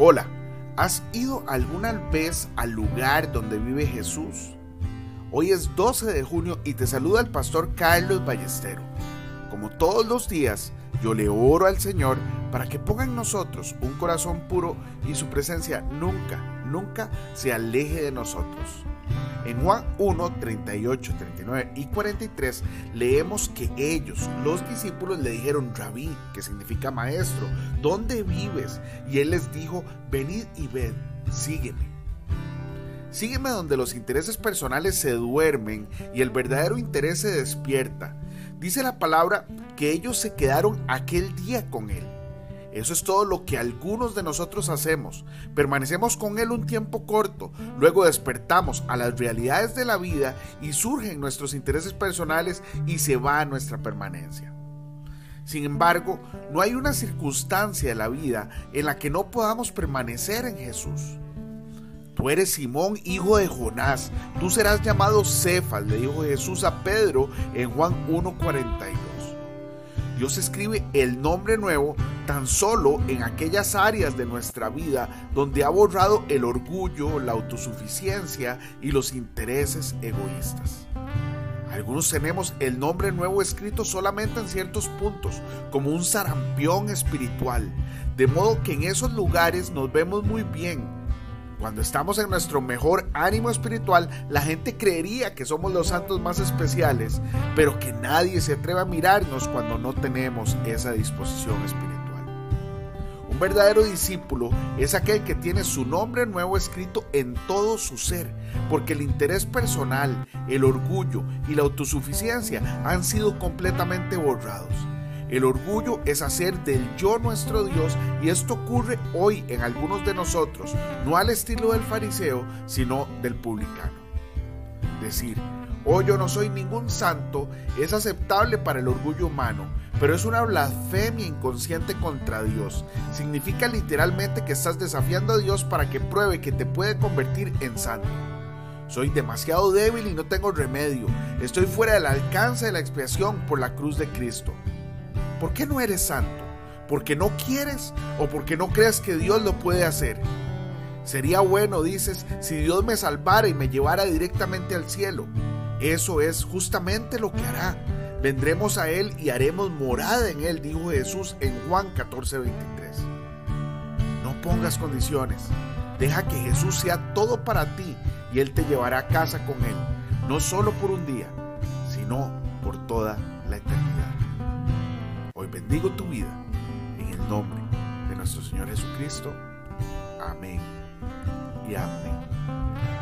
Hola, ¿has ido alguna vez al lugar donde vive Jesús? Hoy es 12 de junio y te saluda el pastor Carlos Ballestero. Como todos los días, yo le oro al Señor para que ponga en nosotros un corazón puro y su presencia nunca, nunca se aleje de nosotros. En Juan 1, 38, 39 y 43 leemos que ellos, los discípulos, le dijeron, Rabí, que significa maestro, ¿dónde vives? Y él les dijo, venid y ved, sígueme. Sígueme donde los intereses personales se duermen y el verdadero interés se despierta. Dice la palabra que ellos se quedaron aquel día con él. Eso es todo lo que algunos de nosotros hacemos. Permanecemos con Él un tiempo corto, luego despertamos a las realidades de la vida y surgen nuestros intereses personales y se va nuestra permanencia. Sin embargo, no hay una circunstancia de la vida en la que no podamos permanecer en Jesús. Tú eres Simón, hijo de Jonás, tú serás llamado Cefas, le dijo Jesús a Pedro en Juan 1.42. Dios escribe el nombre nuevo tan solo en aquellas áreas de nuestra vida donde ha borrado el orgullo, la autosuficiencia y los intereses egoístas. Algunos tenemos el nombre nuevo escrito solamente en ciertos puntos, como un sarampión espiritual, de modo que en esos lugares nos vemos muy bien, cuando estamos en nuestro mejor ánimo espiritual, la gente creería que somos los santos más especiales, pero que nadie se atreve a mirarnos cuando no tenemos esa disposición espiritual. Verdadero discípulo es aquel que tiene su nombre nuevo escrito en todo su ser, porque el interés personal, el orgullo y la autosuficiencia han sido completamente borrados. El orgullo es hacer del yo nuestro Dios y esto ocurre hoy en algunos de nosotros, no al estilo del fariseo, sino del publicano. Decir, oh yo no soy ningún santo, es aceptable para el orgullo humano, pero es una blasfemia inconsciente contra Dios. Significa literalmente que estás desafiando a Dios para que pruebe que te puede convertir en santo. Soy demasiado débil y no tengo remedio. Estoy fuera del alcance de la expiación por la cruz de Cristo. ¿Por qué no eres santo? ¿Porque no quieres o porque no crees que Dios lo puede hacer? Sería bueno, dices, si Dios me salvara y me llevara directamente al cielo. Eso es justamente lo que hará. Vendremos a Él y haremos morada en Él, dijo Jesús en Juan 14, 23. No pongas condiciones. Deja que Jesús sea todo para ti y Él te llevará a casa con Él, no solo por un día, sino por toda la eternidad. Hoy bendigo tu vida en el nombre de nuestro Señor Jesucristo. Amém e amém.